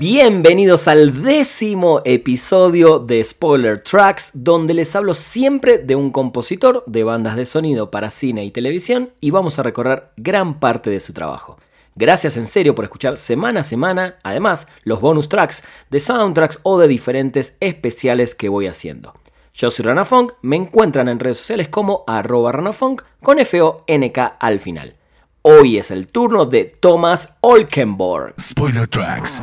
Bienvenidos al décimo episodio de Spoiler Tracks, donde les hablo siempre de un compositor de bandas de sonido para cine y televisión y vamos a recorrer gran parte de su trabajo. Gracias en serio por escuchar semana a semana, además los bonus tracks de soundtracks o de diferentes especiales que voy haciendo. Yo soy Rana Funk, me encuentran en redes sociales como arroba ranafunk con F-O-N-K al final. Hoy es el turno de Thomas Olkenborg. Spoiler Tracks.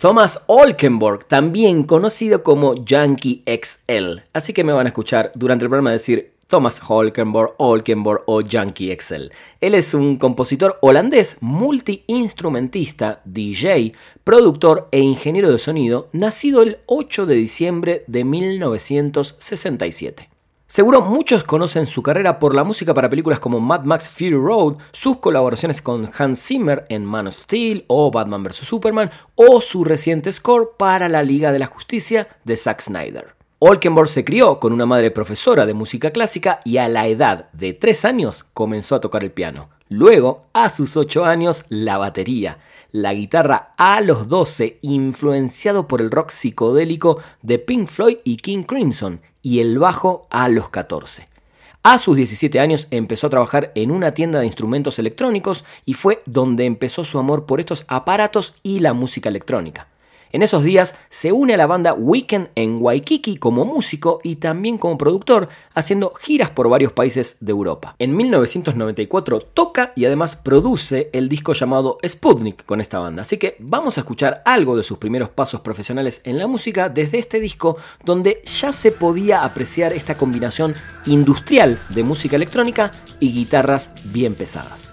Thomas Olkenborg, también conocido como Yankee XL. Así que me van a escuchar durante el programa decir Thomas Olkenborg, Olkenborg o Yankee XL. Él es un compositor holandés, multiinstrumentista, DJ, productor e ingeniero de sonido, nacido el 8 de diciembre de 1967. Seguro muchos conocen su carrera por la música para películas como Mad Max Fury Road, sus colaboraciones con Hans Zimmer en Man of Steel o Batman vs. Superman, o su reciente score para la Liga de la Justicia de Zack Snyder. Olkenborg se crió con una madre profesora de música clásica y a la edad de 3 años comenzó a tocar el piano. Luego, a sus 8 años, la batería. La guitarra a los 12, influenciado por el rock psicodélico de Pink Floyd y King Crimson, y el bajo a los 14. A sus 17 años empezó a trabajar en una tienda de instrumentos electrónicos y fue donde empezó su amor por estos aparatos y la música electrónica. En esos días se une a la banda Weekend en Waikiki como músico y también como productor, haciendo giras por varios países de Europa. En 1994 toca y además produce el disco llamado Sputnik con esta banda, así que vamos a escuchar algo de sus primeros pasos profesionales en la música desde este disco donde ya se podía apreciar esta combinación industrial de música electrónica y guitarras bien pesadas.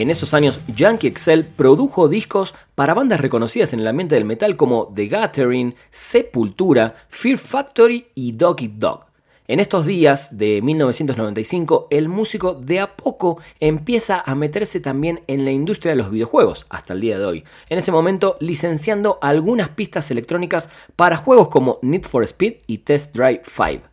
En esos años, Yankee Excel produjo discos para bandas reconocidas en el ambiente del metal como The Gathering, Sepultura, Fear Factory y Dog Eat Dog. En estos días de 1995, el músico de a poco empieza a meterse también en la industria de los videojuegos, hasta el día de hoy. En ese momento, licenciando algunas pistas electrónicas para juegos como Need for Speed y Test Drive 5.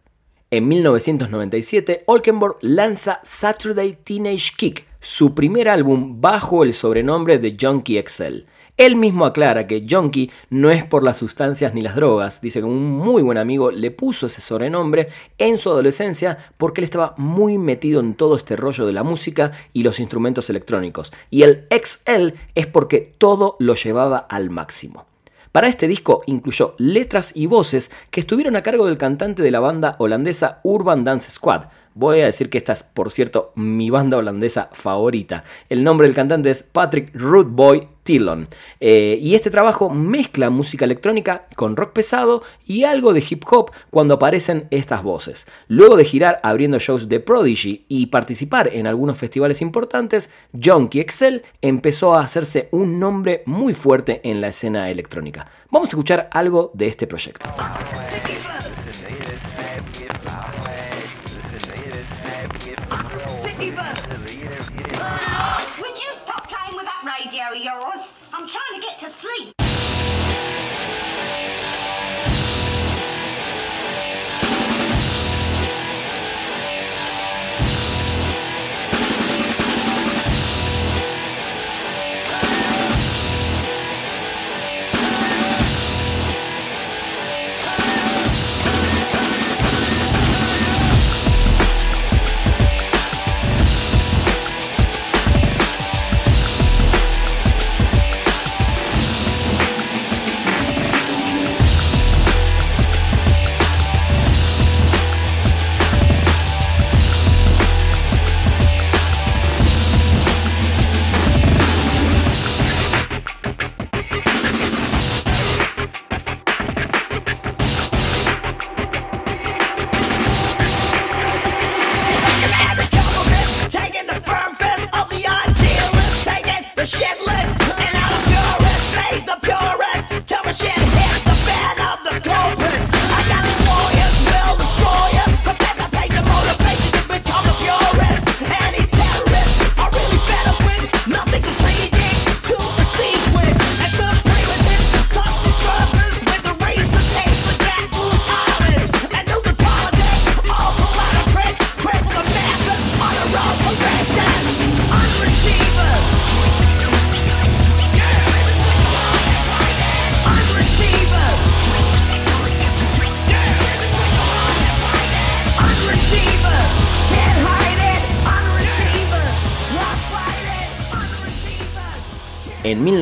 En 1997, Olkenborg lanza Saturday Teenage Kick, su primer álbum bajo el sobrenombre de Junkie XL. Él mismo aclara que Junkie no es por las sustancias ni las drogas, dice que un muy buen amigo le puso ese sobrenombre en su adolescencia porque él estaba muy metido en todo este rollo de la música y los instrumentos electrónicos. Y el XL es porque todo lo llevaba al máximo. Para este disco incluyó letras y voces que estuvieron a cargo del cantante de la banda holandesa Urban Dance Squad. Voy a decir que esta es, por cierto, mi banda holandesa favorita. El nombre del cantante es Patrick Rootboy Tillon. Eh, y este trabajo mezcla música electrónica con rock pesado y algo de hip hop cuando aparecen estas voces. Luego de girar abriendo shows de Prodigy y participar en algunos festivales importantes, Junkie Excel empezó a hacerse un nombre muy fuerte en la escena electrónica. Vamos a escuchar algo de este proyecto. I'm trying to get to sleep.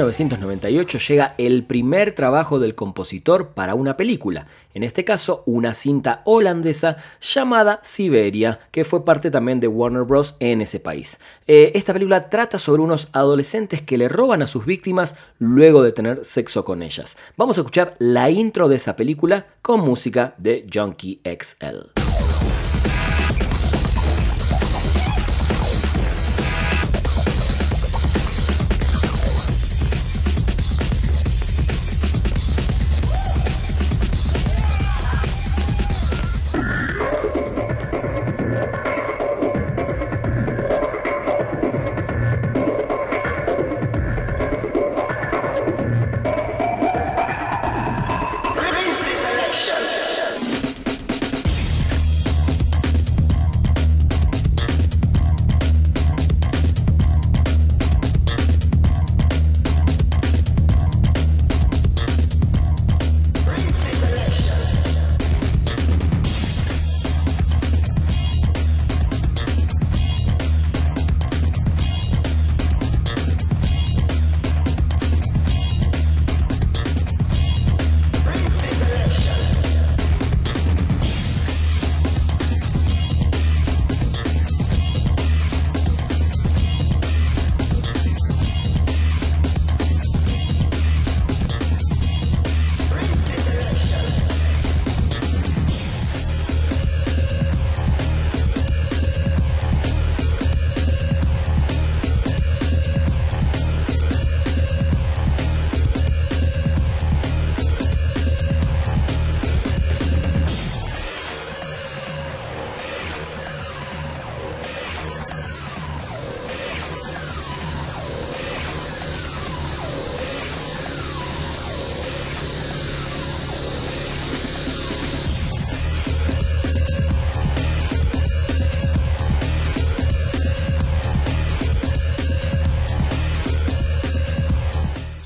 1998 llega el primer trabajo del compositor para una película, en este caso una cinta holandesa llamada Siberia, que fue parte también de Warner Bros. en ese país. Eh, esta película trata sobre unos adolescentes que le roban a sus víctimas luego de tener sexo con ellas. Vamos a escuchar la intro de esa película con música de Junkie XL.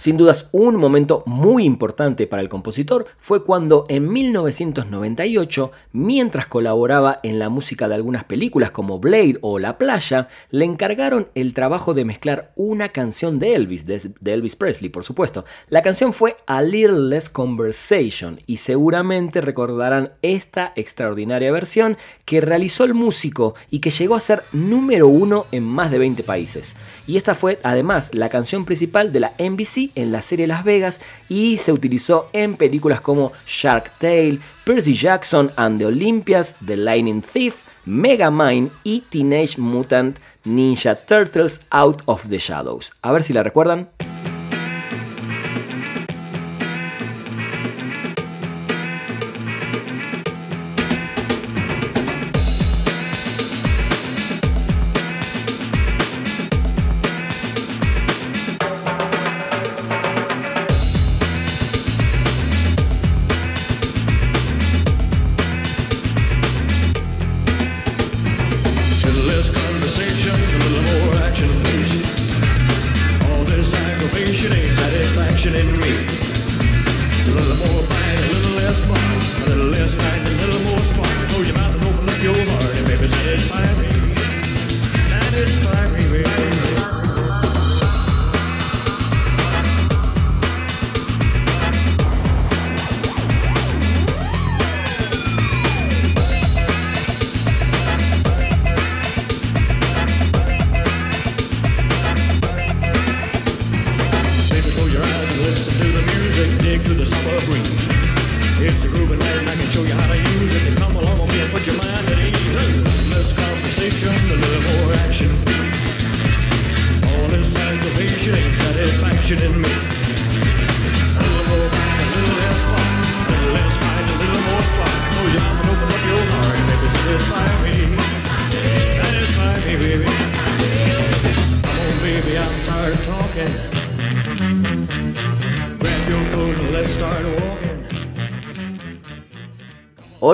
Sin dudas, un momento muy importante para el compositor fue cuando en 1998, mientras colaboraba en la música de algunas películas como Blade o La Playa, le encargaron el trabajo de mezclar una canción de Elvis, de Elvis Presley, por supuesto. La canción fue A Little Less Conversation y seguramente recordarán esta extraordinaria versión que realizó el músico y que llegó a ser número uno en más de 20 países. Y esta fue además la canción principal de la NBC en la serie Las Vegas y se utilizó en películas como Shark Tale, Percy Jackson and the Olympias, The Lightning Thief, Megamind y Teenage Mutant Ninja Turtles Out of the Shadows. A ver si la recuerdan.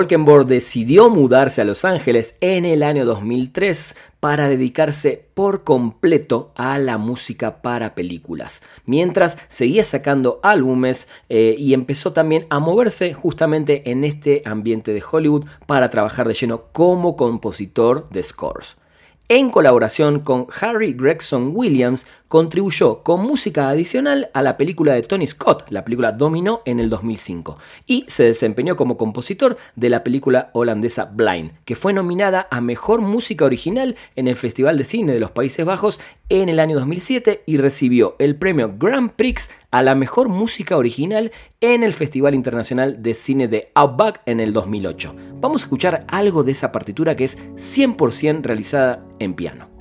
Olkenborg decidió mudarse a Los Ángeles en el año 2003 para dedicarse por completo a la música para películas, mientras seguía sacando álbumes eh, y empezó también a moverse justamente en este ambiente de Hollywood para trabajar de lleno como compositor de scores. En colaboración con Harry Gregson Williams, contribuyó con música adicional a la película de Tony Scott, la película Domino, en el 2005, y se desempeñó como compositor de la película holandesa Blind, que fue nominada a Mejor Música Original en el Festival de Cine de los Países Bajos en el año 2007 y recibió el premio Grand Prix a la Mejor Música Original en el Festival Internacional de Cine de Outback en el 2008. Vamos a escuchar algo de esa partitura que es 100% realizada en piano.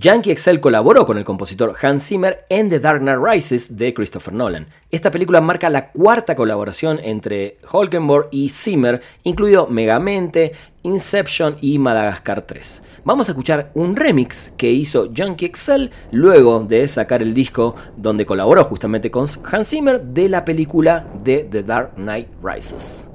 Yankee Excel colaboró con el compositor Hans Zimmer en The Dark Knight Rises de Christopher Nolan. Esta película marca la cuarta colaboración entre Holkenborg y Zimmer, incluido Megamente, Inception y Madagascar 3. Vamos a escuchar un remix que hizo Yankee Excel luego de sacar el disco donde colaboró justamente con Hans Zimmer de la película de The Dark Knight Rises.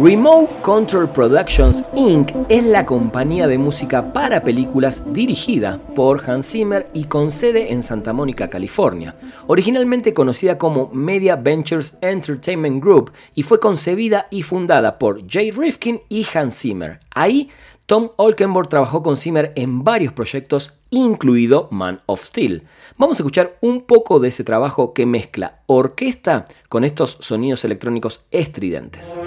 Remote Control Productions Inc. es la compañía de música para películas dirigida por Hans Zimmer y con sede en Santa Mónica, California. Originalmente conocida como Media Ventures Entertainment Group y fue concebida y fundada por Jay Rifkin y Hans Zimmer. Ahí Tom Olkenborg trabajó con Zimmer en varios proyectos, incluido Man of Steel. Vamos a escuchar un poco de ese trabajo que mezcla orquesta con estos sonidos electrónicos estridentes.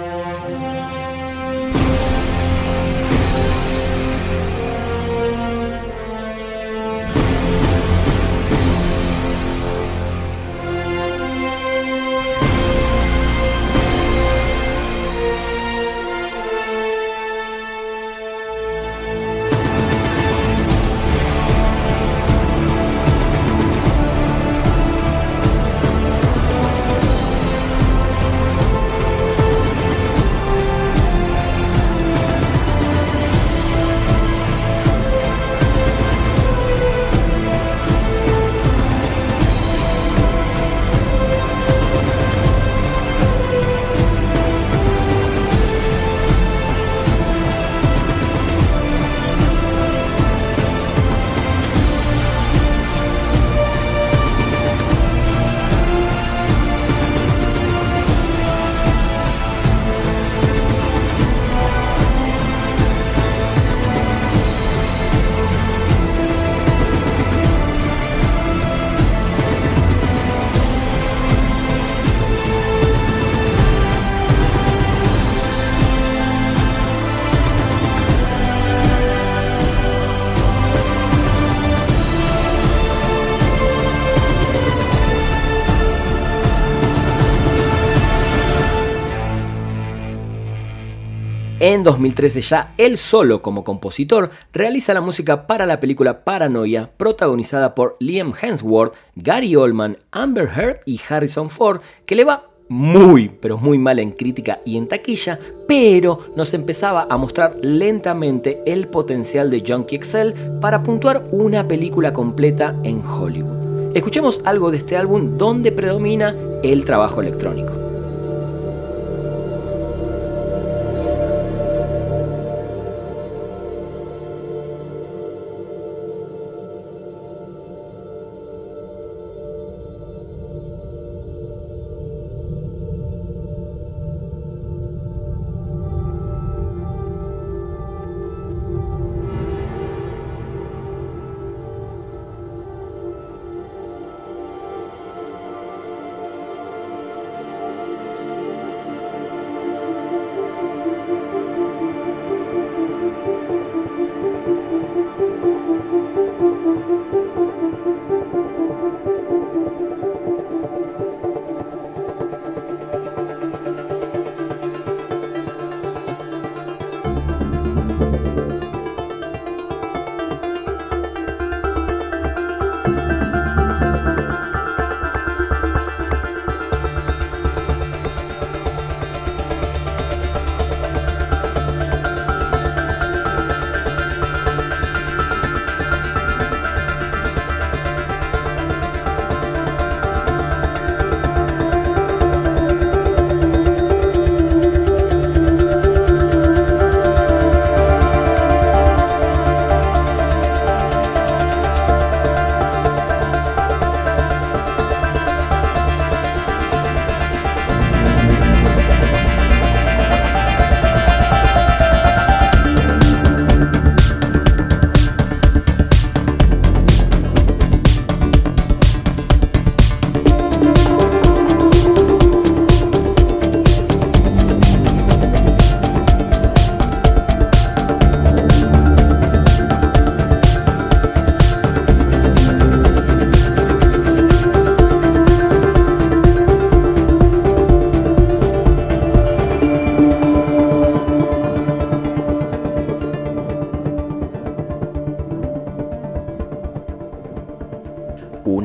En 2013 ya él solo como compositor realiza la música para la película Paranoia protagonizada por Liam Hemsworth, Gary Oldman, Amber Heard y Harrison Ford que le va muy pero muy mal en crítica y en taquilla, pero nos empezaba a mostrar lentamente el potencial de Junkie Excel para puntuar una película completa en Hollywood. Escuchemos algo de este álbum donde predomina el trabajo electrónico.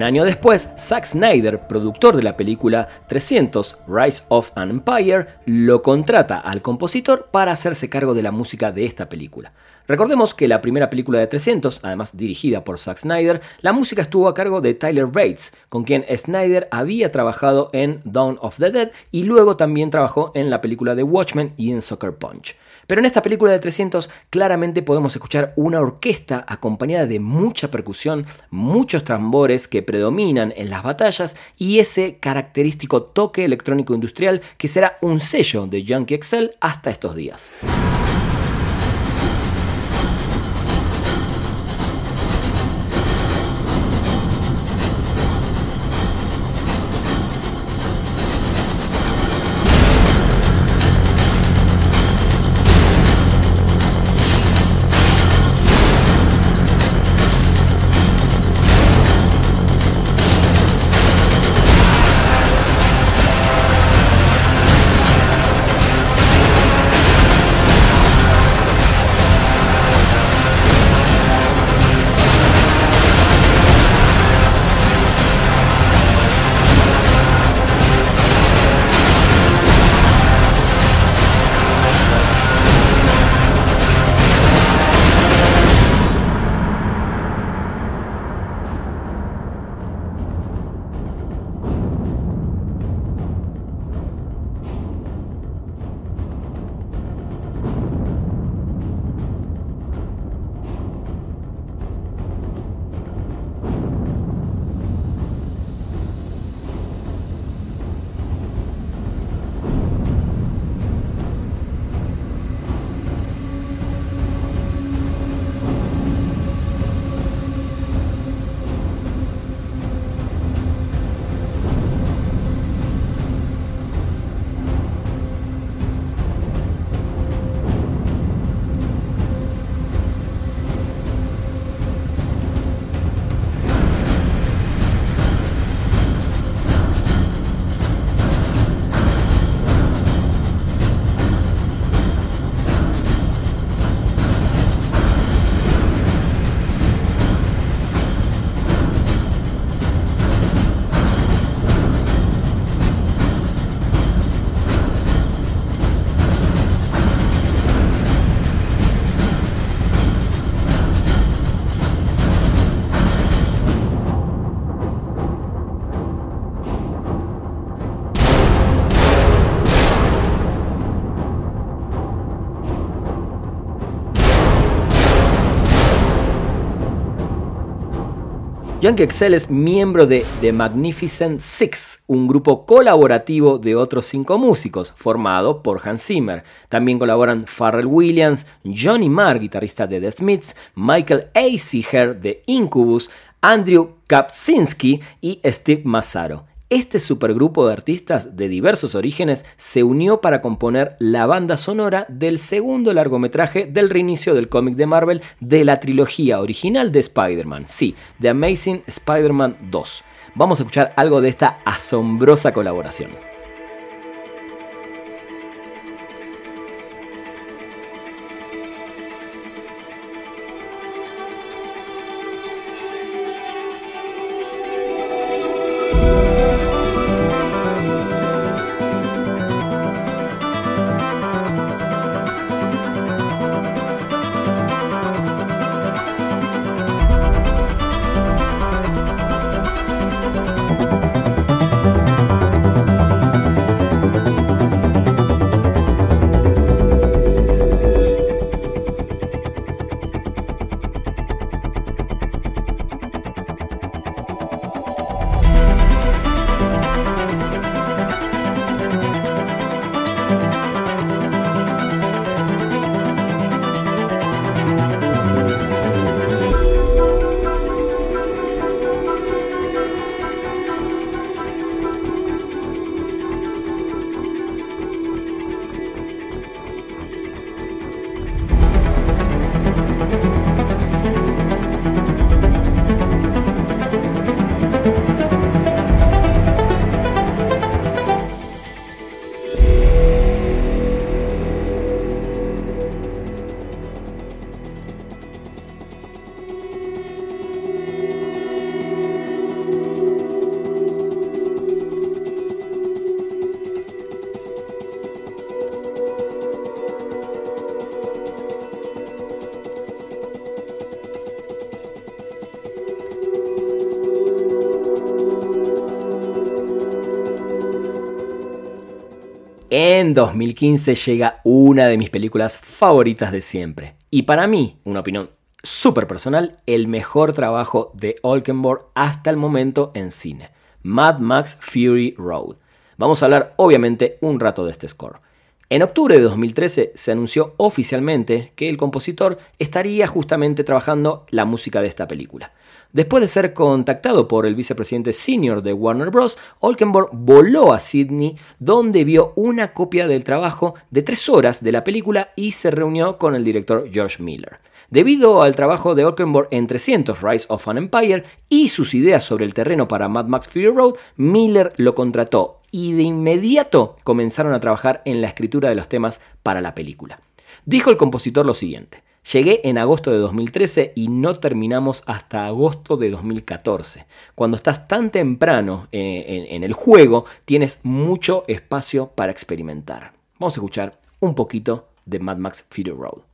Año después, Zack Snyder, productor de la película 300 Rise of an Empire, lo contrata al compositor para hacerse cargo de la música de esta película. Recordemos que la primera película de 300, además dirigida por Zack Snyder, la música estuvo a cargo de Tyler Bates, con quien Snyder había trabajado en Dawn of the Dead y luego también trabajó en la película de Watchmen y en Soccer Punch. Pero en esta película de 300 claramente podemos escuchar una orquesta acompañada de mucha percusión, muchos tambores que predominan en las batallas y ese característico toque electrónico industrial que será un sello de Yankee Excel hasta estos días. Yankee Excel es miembro de The Magnificent Six, un grupo colaborativo de otros cinco músicos, formado por Hans Zimmer. También colaboran Pharrell Williams, Johnny Marr, guitarrista de The Smiths, Michael A. Seeger de Incubus, Andrew Kapczynski y Steve Massaro. Este supergrupo de artistas de diversos orígenes se unió para componer la banda sonora del segundo largometraje del reinicio del cómic de Marvel de la trilogía original de Spider-Man, sí, The Amazing Spider-Man 2. Vamos a escuchar algo de esta asombrosa colaboración. En 2015 llega una de mis películas favoritas de siempre. Y para mí, una opinión súper personal, el mejor trabajo de Olkenborg hasta el momento en cine. Mad Max Fury Road. Vamos a hablar obviamente un rato de este score. En octubre de 2013 se anunció oficialmente que el compositor estaría justamente trabajando la música de esta película. Después de ser contactado por el vicepresidente senior de Warner Bros., Olkenborg voló a Sydney, donde vio una copia del trabajo de tres horas de la película y se reunió con el director George Miller. Debido al trabajo de Olkenborg en 300 Rise of an Empire y sus ideas sobre el terreno para Mad Max Fury Road, Miller lo contrató y de inmediato comenzaron a trabajar en la escritura de los temas para la película. Dijo el compositor lo siguiente. Llegué en agosto de 2013 y no terminamos hasta agosto de 2014. Cuando estás tan temprano eh, en, el juego, tienes mucho espacio para experimentar. Vamos a escuchar un poquito de Mad Max Fury Road.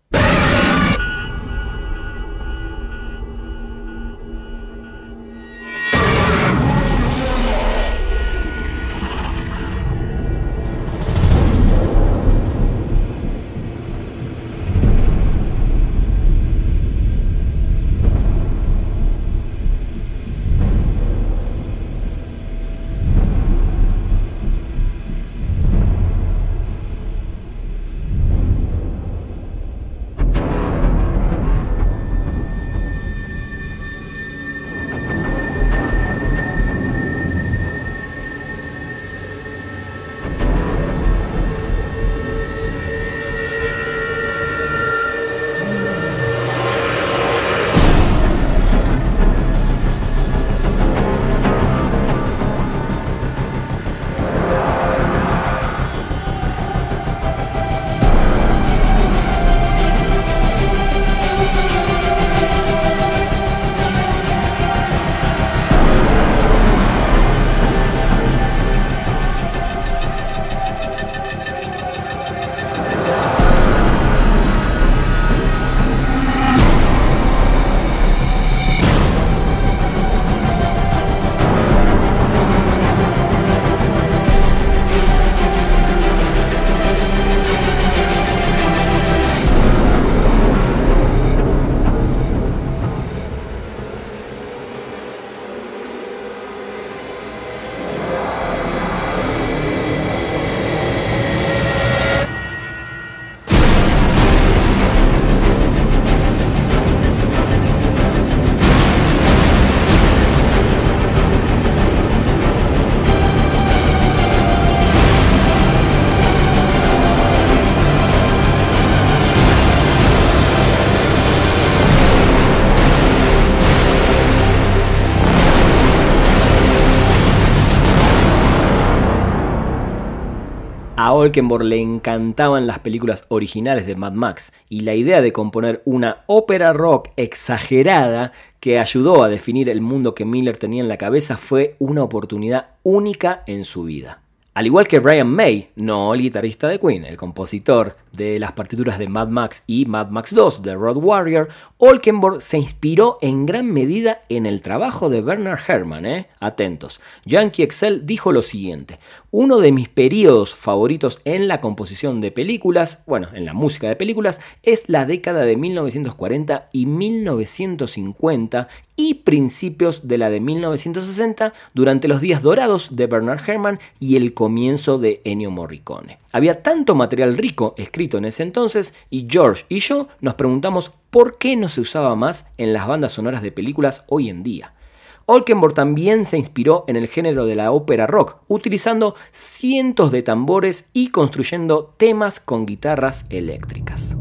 Olkenborg le encantaban las películas originales de Mad Max y la idea de componer una ópera rock exagerada que ayudó a definir el mundo que Miller tenía en la cabeza fue una oportunidad única en su vida. Al igual que Brian May, no el guitarrista de Queen, el compositor de las partituras de Mad Max y Mad Max 2 de Road Warrior, Olkenborg se inspiró en gran medida en el trabajo de Bernard Herrmann. ¿eh? Atentos. Yankee Excel dijo lo siguiente: Uno de mis periodos favoritos en la composición de películas, bueno, en la música de películas, es la década de 1940 y 1950 y principios de la de 1960 durante los días dorados de Bernard Herrmann y el comienzo de Ennio Morricone. Había tanto material rico escrito en ese entonces y George y yo nos preguntamos por qué no se usaba más en las bandas sonoras de películas hoy en día. Olkenborg también se inspiró en el género de la ópera rock, utilizando cientos de tambores y construyendo temas con guitarras eléctricas.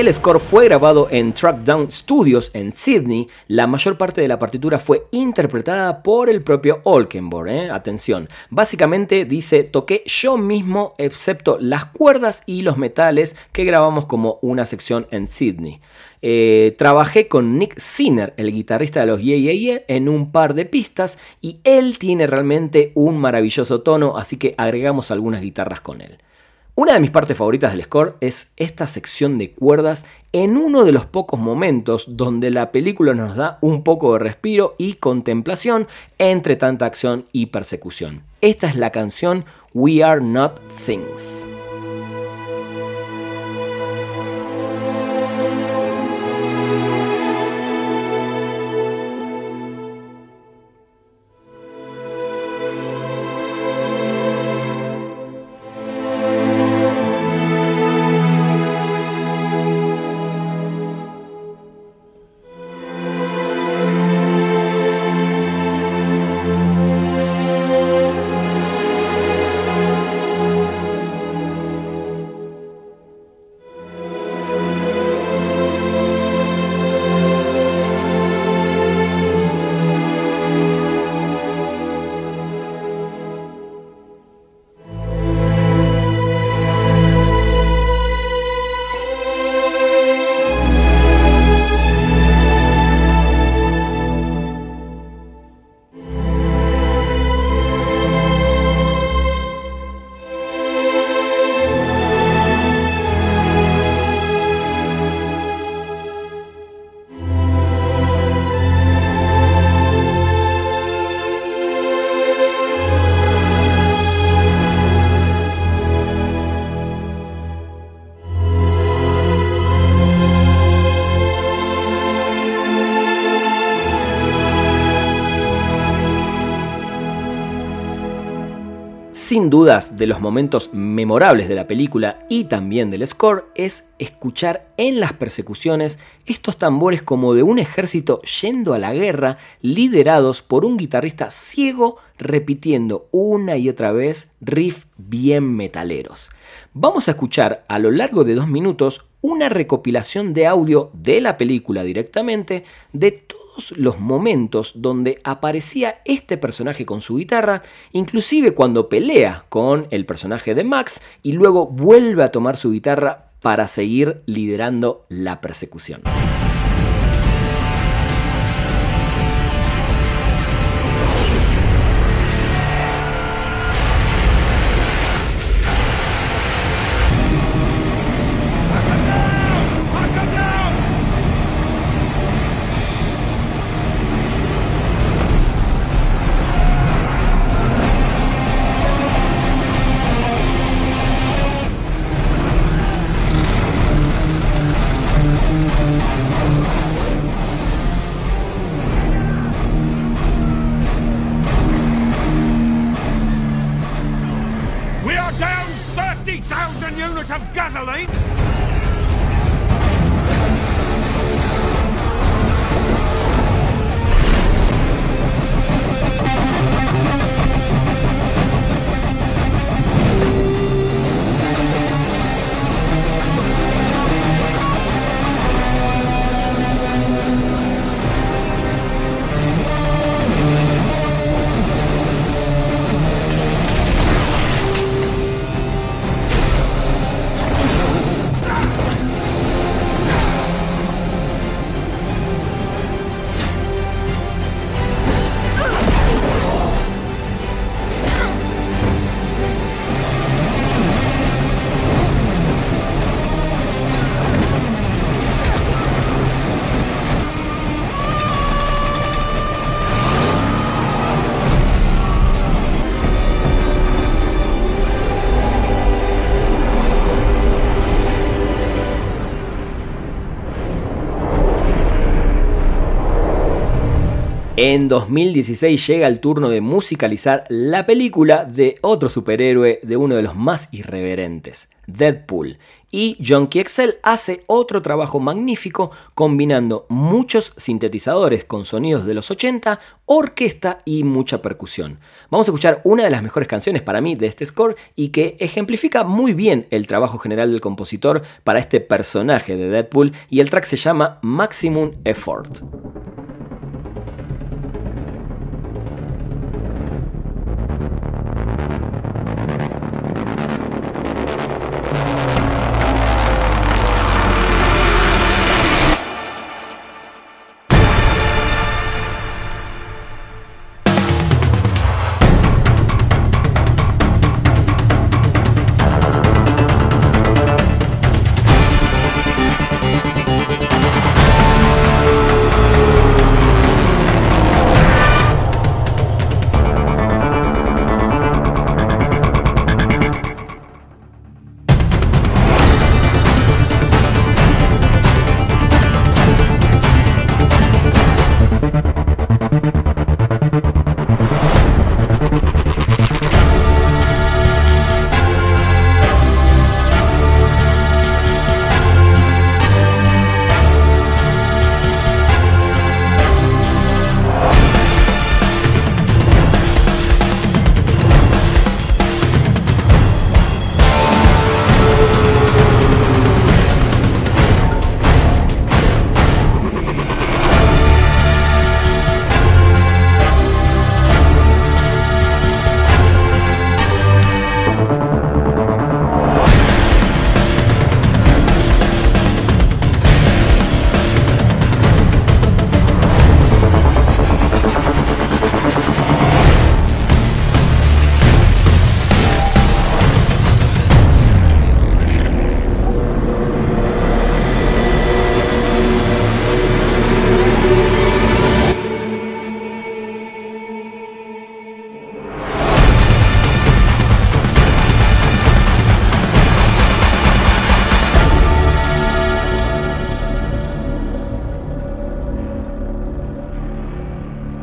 El score fue grabado en Trackdown Studios en Sydney. La mayor parte de la partitura fue interpretada por el propio Olkenborg. ¿eh? Atención, básicamente dice: toqué yo mismo, excepto las cuerdas y los metales que grabamos como una sección en Sydney. Eh, trabajé con Nick Sinner, el guitarrista de los Yeah Yeah Yeah, en un par de pistas y él tiene realmente un maravilloso tono, así que agregamos algunas guitarras con él. Una de mis partes favoritas del score es esta sección de cuerdas en uno de los pocos momentos donde la película nos da un poco de respiro y contemplación entre tanta acción y persecución. Esta es la canción We Are Not Things. De los momentos memorables de la película y también del score es escuchar en las persecuciones estos tambores como de un ejército yendo a la guerra, liderados por un guitarrista ciego repitiendo una y otra vez riff bien metaleros. Vamos a escuchar a lo largo de dos minutos una recopilación de audio de la película directamente de todos los momentos donde aparecía este personaje con su guitarra, inclusive cuando pelea con el personaje de Max y luego vuelve a tomar su guitarra para seguir liderando la persecución. En 2016 llega el turno de musicalizar la película de otro superhéroe de uno de los más irreverentes, Deadpool. Y Junkie XL hace otro trabajo magnífico combinando muchos sintetizadores con sonidos de los 80, orquesta y mucha percusión. Vamos a escuchar una de las mejores canciones para mí de este score y que ejemplifica muy bien el trabajo general del compositor para este personaje de Deadpool y el track se llama Maximum Effort.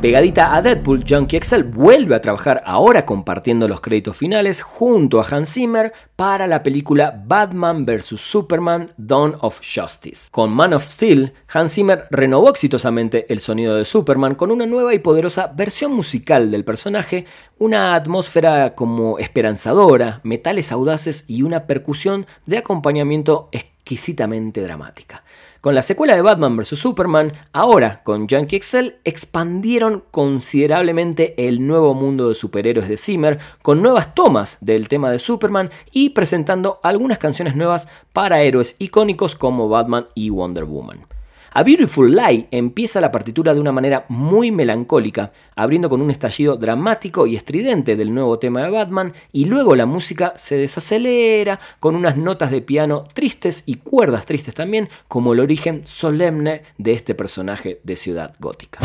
Pegadita a Deadpool, Junkie XL vuelve a trabajar ahora compartiendo los créditos finales junto a Hans Zimmer para la película Batman vs. Superman Dawn of Justice. Con Man of Steel, Hans Zimmer renovó exitosamente el sonido de Superman con una nueva y poderosa versión musical del personaje, una atmósfera como esperanzadora, metales audaces y una percusión de acompañamiento exquisitamente dramática. Con la secuela de Batman vs. Superman, ahora con Junkie XL expandieron considerablemente el nuevo mundo de superhéroes de Zimmer con nuevas tomas del tema de Superman y presentando algunas canciones nuevas para héroes icónicos como Batman y Wonder Woman. A Beautiful Lie empieza la partitura de una manera muy melancólica, abriendo con un estallido dramático y estridente del nuevo tema de Batman, y luego la música se desacelera con unas notas de piano tristes y cuerdas tristes también, como el origen solemne de este personaje de ciudad gótica.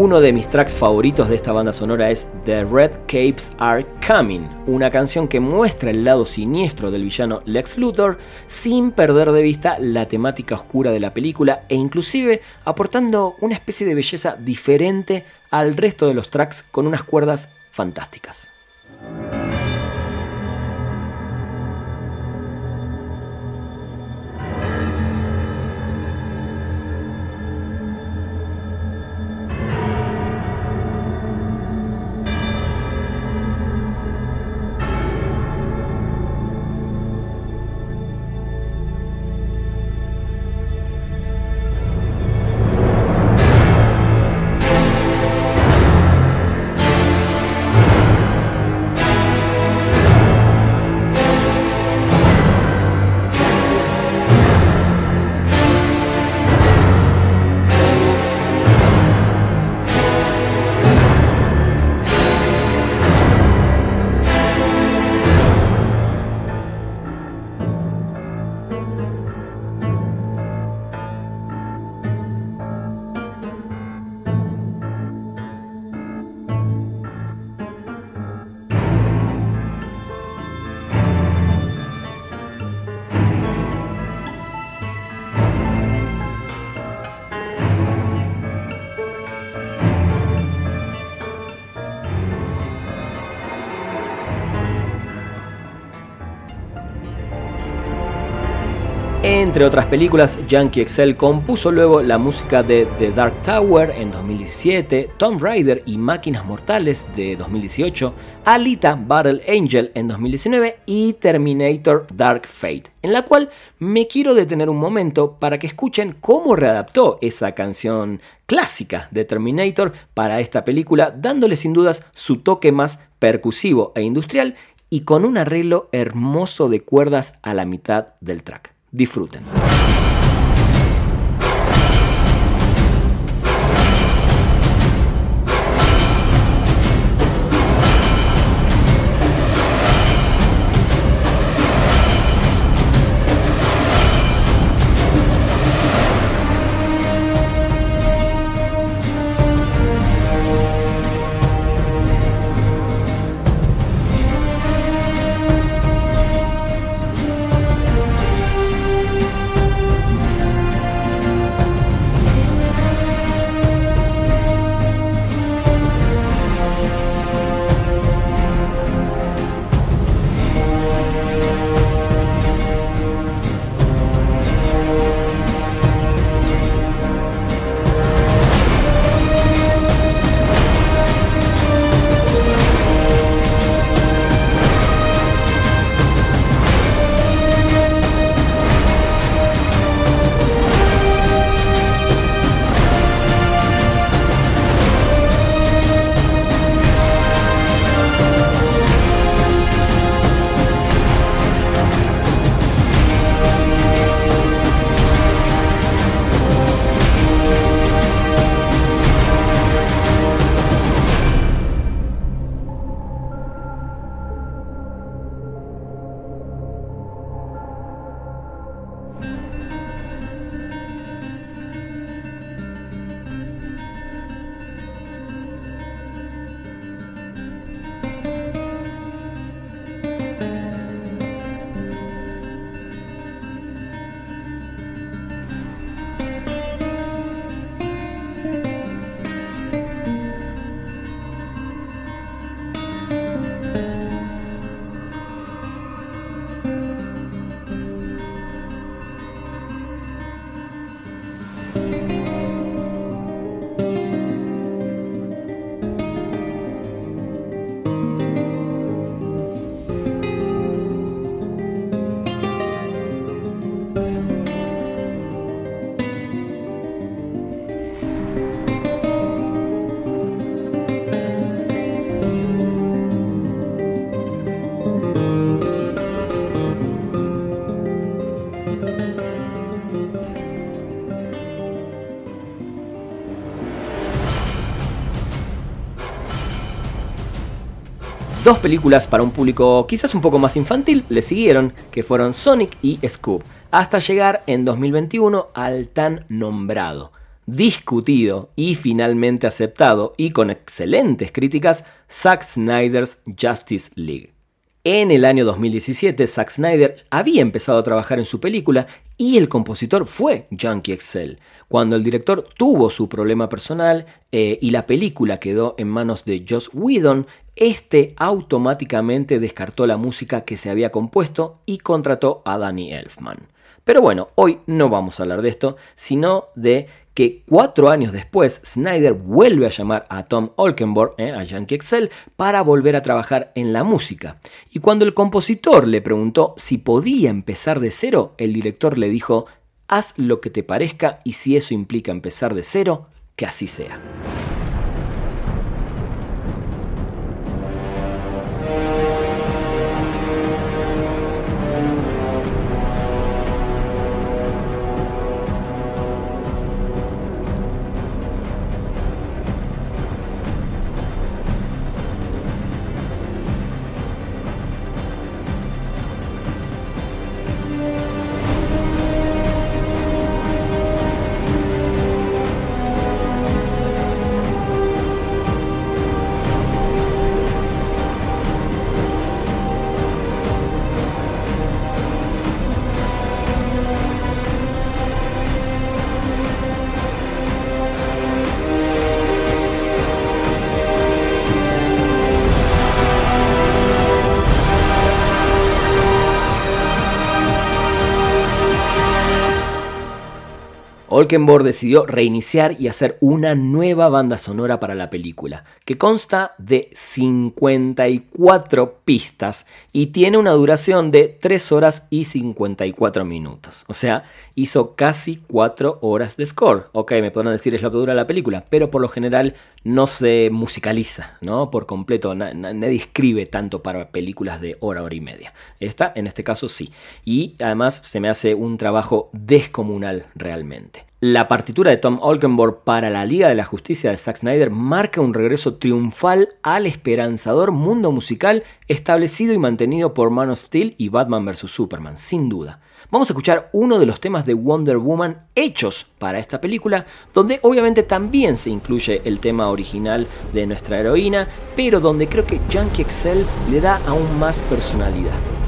Uno de mis tracks favoritos de esta banda sonora es The Red Capes Are Coming, una canción que muestra el lado siniestro del villano Lex Luthor sin perder de vista la temática oscura de la película e inclusive aportando una especie de belleza diferente al resto de los tracks con unas cuerdas fantásticas. Entre otras películas, Yankee Excel compuso luego la música de The Dark Tower en 2017, Tomb Raider y Máquinas Mortales de 2018, Alita Battle Angel en 2019 y Terminator Dark Fate, en la cual me quiero detener un momento para que escuchen cómo readaptó esa canción clásica de Terminator para esta película, dándole sin dudas su toque más percusivo e industrial y con un arreglo hermoso de cuerdas a la mitad del track. Disfruten. Dos películas para un público quizás un poco más infantil le siguieron, que fueron Sonic y Scoop, hasta llegar en 2021 al tan nombrado discutido y finalmente aceptado y con excelentes críticas Zack Snyder's Justice League. En el año 2017, Zack Snyder había empezado a trabajar en su película y el compositor fue Junkie XL. Cuando el director tuvo su problema personal eh, y la película quedó en manos de Joss Whedon, este automáticamente descartó la música que se había compuesto y contrató a Danny Elfman. Pero bueno, hoy no vamos a hablar de esto, sino de que cuatro años después Snyder vuelve a llamar a Tom Olkenborg, eh, a Yankee Excel, para volver a trabajar en la música. Y cuando el compositor le preguntó si podía empezar de cero, el director le dijo, haz lo que te parezca y si eso implica empezar de cero, que así sea. Olkenborg decidió reiniciar y hacer una nueva banda sonora para la película, que consta de 54 pistas y tiene una duración de 3 horas y 54 minutos. O sea, hizo casi 4 horas de score. Ok, me podrán decir es lo que dura la película, pero por lo general no se musicaliza, ¿no? Por completo, nadie escribe tanto para películas de hora, hora y media. Esta, en este caso, sí. Y además se me hace un trabajo descomunal realmente. La partitura de Tom Olkenborg para la Liga de la Justicia de Zack Snyder marca un regreso triunfal al esperanzador mundo musical establecido y mantenido por Man of Steel y Batman vs. Superman, sin duda. Vamos a escuchar uno de los temas de Wonder Woman hechos para esta película, donde obviamente también se incluye el tema original de nuestra heroína, pero donde creo que Junkie Excel le da aún más personalidad.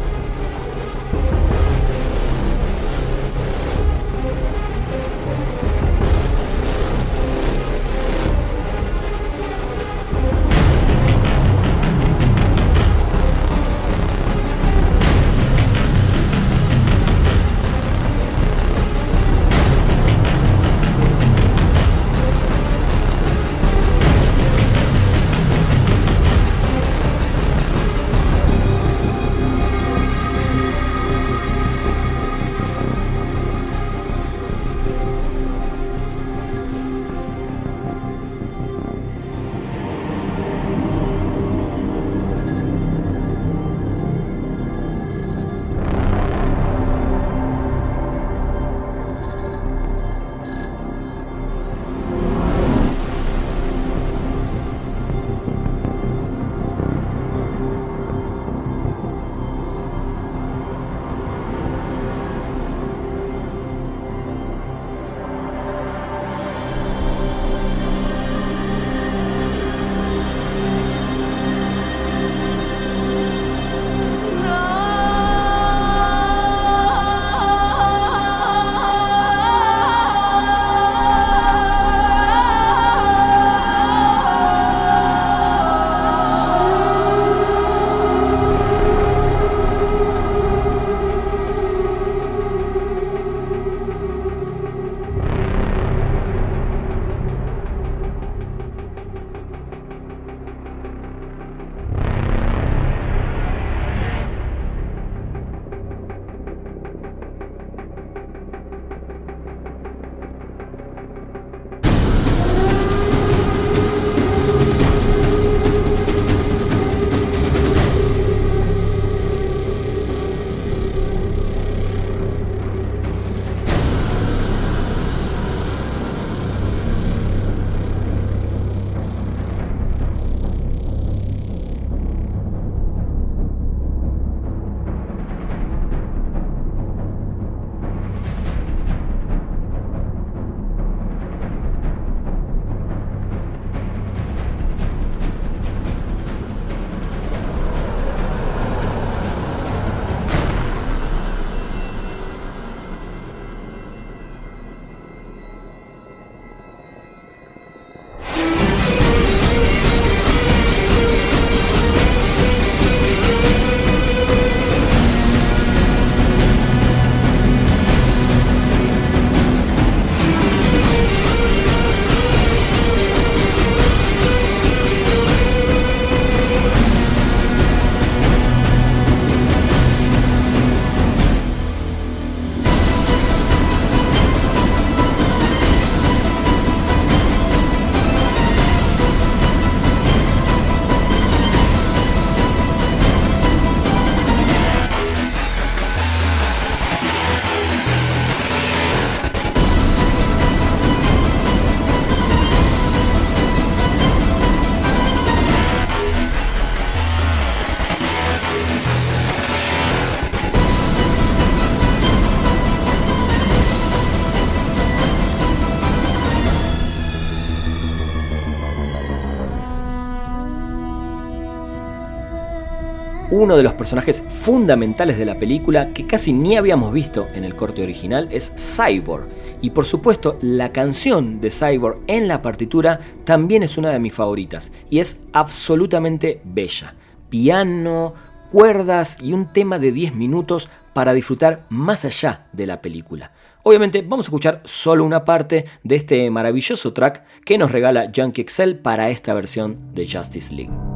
Uno de los personajes fundamentales de la película que casi ni habíamos visto en el corte original es Cyborg. Y por supuesto, la canción de Cyborg en la partitura también es una de mis favoritas y es absolutamente bella. Piano, cuerdas y un tema de 10 minutos para disfrutar más allá de la película. Obviamente vamos a escuchar solo una parte de este maravilloso track que nos regala Junkie Excel para esta versión de Justice League.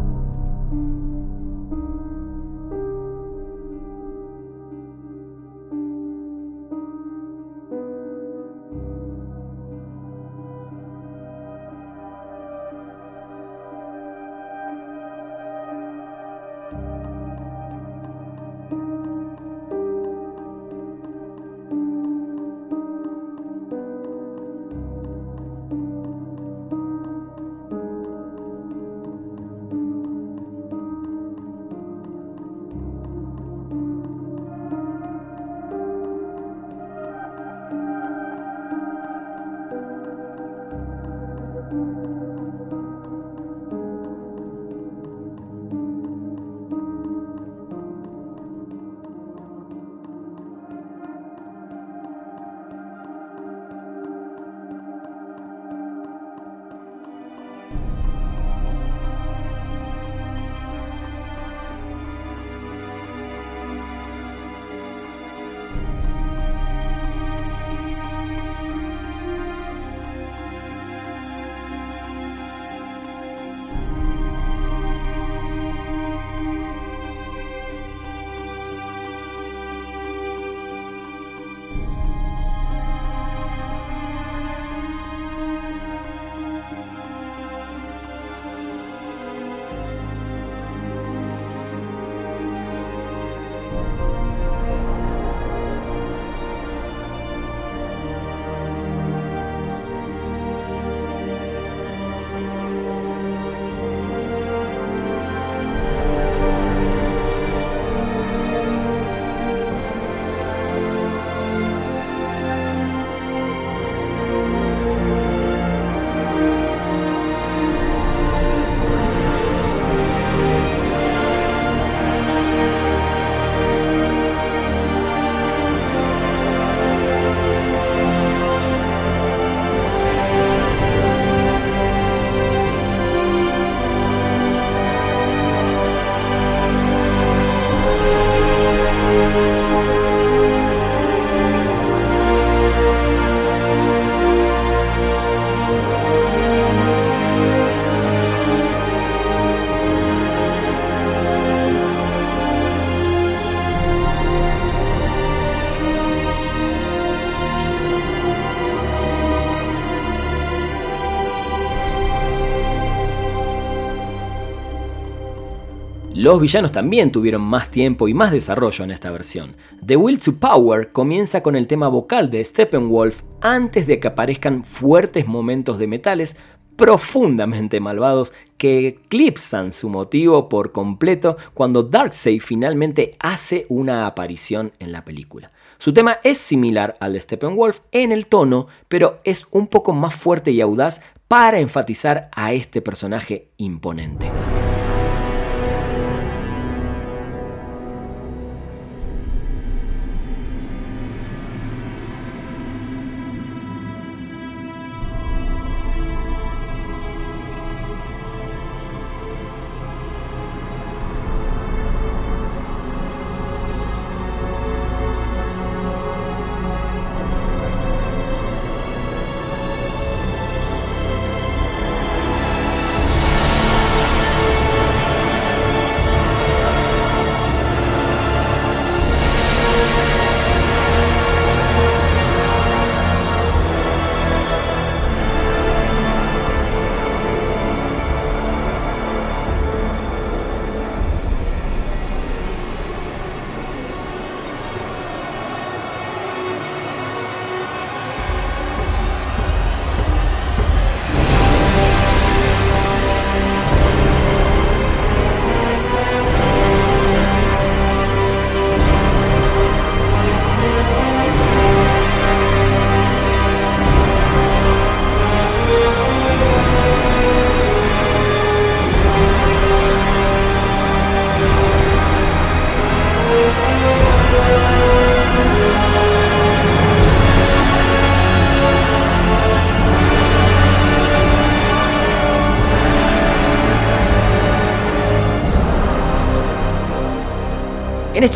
Los villanos también tuvieron más tiempo y más desarrollo en esta versión. The Will to Power comienza con el tema vocal de Steppenwolf antes de que aparezcan fuertes momentos de metales profundamente malvados que eclipsan su motivo por completo cuando Darkseid finalmente hace una aparición en la película. Su tema es similar al de Steppenwolf en el tono, pero es un poco más fuerte y audaz para enfatizar a este personaje imponente.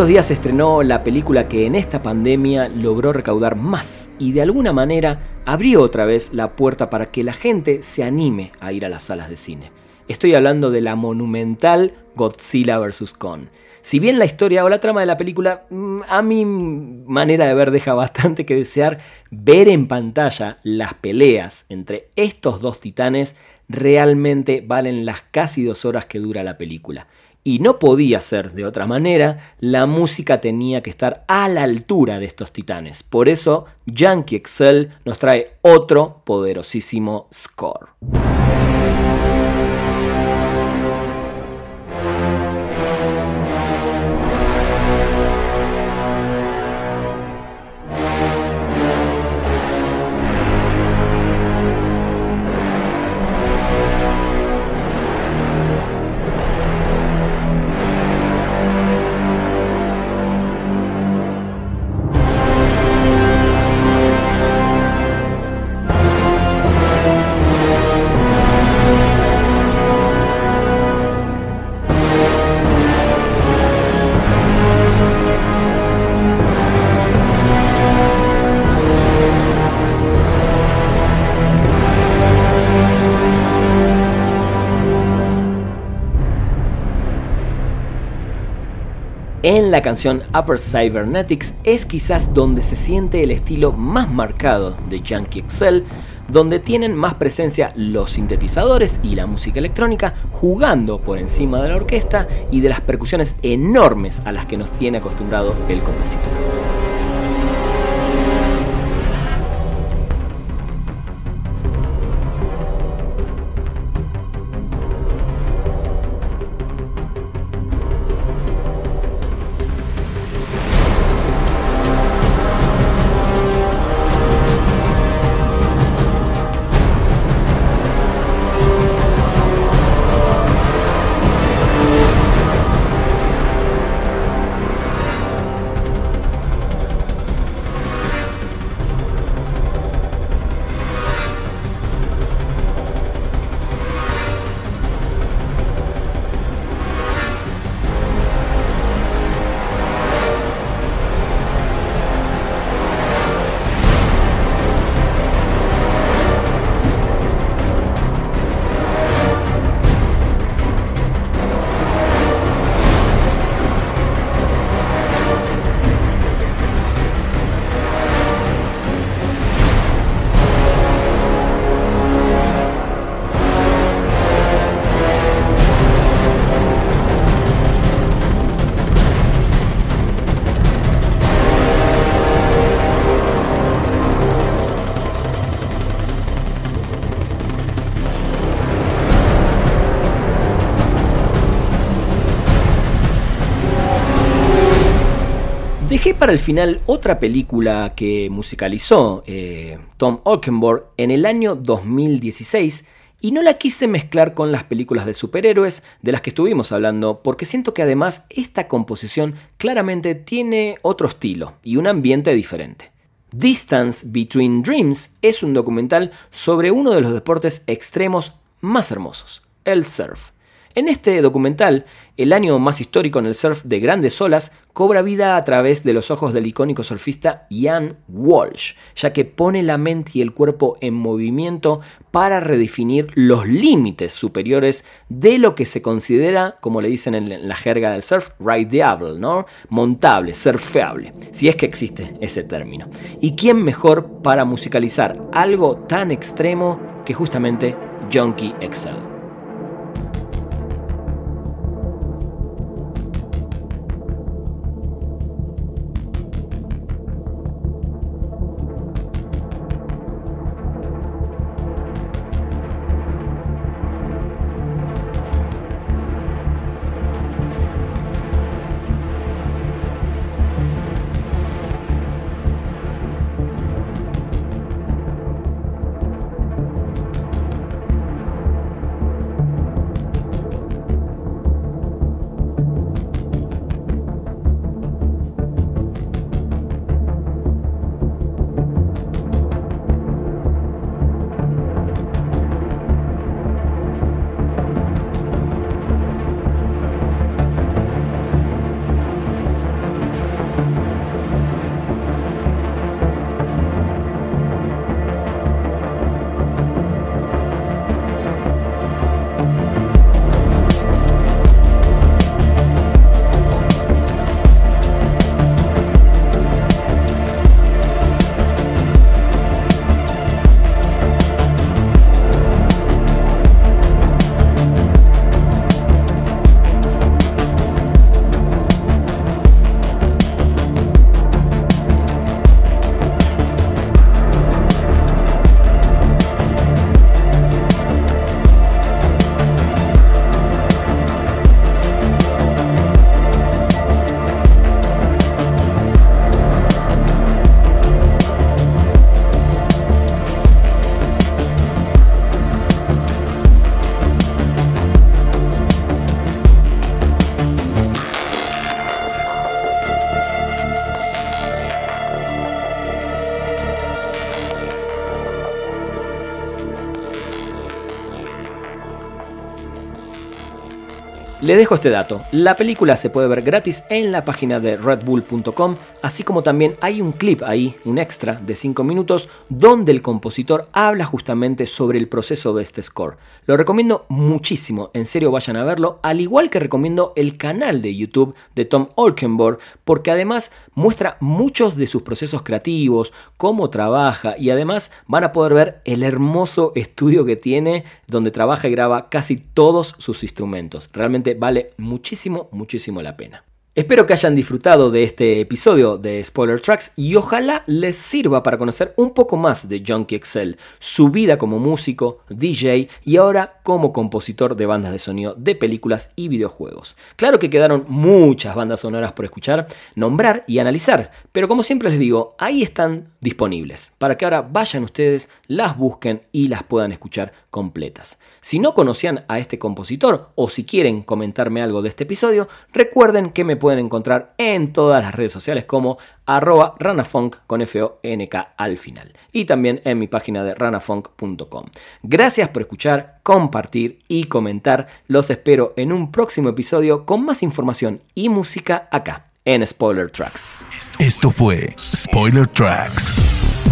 Estos días se estrenó la película que en esta pandemia logró recaudar más y de alguna manera abrió otra vez la puerta para que la gente se anime a ir a las salas de cine. Estoy hablando de la monumental Godzilla vs. Kong. Si bien la historia o la trama de la película mm, a mi manera de ver deja bastante que desear, ver en pantalla las peleas entre estos dos titanes realmente valen las casi dos horas que dura la película. Y no podía ser de otra manera, la música tenía que estar a la altura de estos titanes. Por eso, Yankee Excel nos trae otro poderosísimo score. En la canción Upper Cybernetics es quizás donde se siente el estilo más marcado de Yankee Excel, donde tienen más presencia los sintetizadores y la música electrónica jugando por encima de la orquesta y de las percusiones enormes a las que nos tiene acostumbrado el compositor. Para el final otra película que musicalizó eh, Tom Olkenborg en el año 2016 y no la quise mezclar con las películas de superhéroes de las que estuvimos hablando porque siento que además esta composición claramente tiene otro estilo y un ambiente diferente. Distance Between Dreams es un documental sobre uno de los deportes extremos más hermosos, el surf. En este documental, el año más histórico en el surf de grandes olas cobra vida a través de los ojos del icónico surfista Ian Walsh, ya que pone la mente y el cuerpo en movimiento para redefinir los límites superiores de lo que se considera, como le dicen en la jerga del surf, rideable, ¿no? Montable, surfeable, si es que existe ese término. ¿Y quién mejor para musicalizar algo tan extremo que justamente Junkie Excel? Les dejo este dato. La película se puede ver gratis en la página de redbull.com, así como también hay un clip ahí, un extra de 5 minutos, donde el compositor habla justamente sobre el proceso de este score. Lo recomiendo muchísimo, en serio vayan a verlo, al igual que recomiendo el canal de YouTube de Tom Olkenborg, porque además muestra muchos de sus procesos creativos, cómo trabaja y además van a poder ver el hermoso estudio que tiene donde trabaja y graba casi todos sus instrumentos. Realmente vale muchísimo, muchísimo la pena. Espero que hayan disfrutado de este episodio de Spoiler Tracks y ojalá les sirva para conocer un poco más de Junkie Excel, su vida como músico, DJ y ahora como compositor de bandas de sonido de películas y videojuegos. Claro que quedaron muchas bandas sonoras por escuchar, nombrar y analizar, pero como siempre les digo, ahí están disponibles para que ahora vayan ustedes, las busquen y las puedan escuchar completas. Si no conocían a este compositor o si quieren comentarme algo de este episodio, recuerden que me pueden encontrar en todas las redes sociales como arroba ranafunk con F-O-N-K al final. Y también en mi página de ranafunk.com. Gracias por escuchar, compartir y comentar. Los espero en un próximo episodio con más información y música acá en Spoiler Tracks. Esto fue Spoiler Tracks.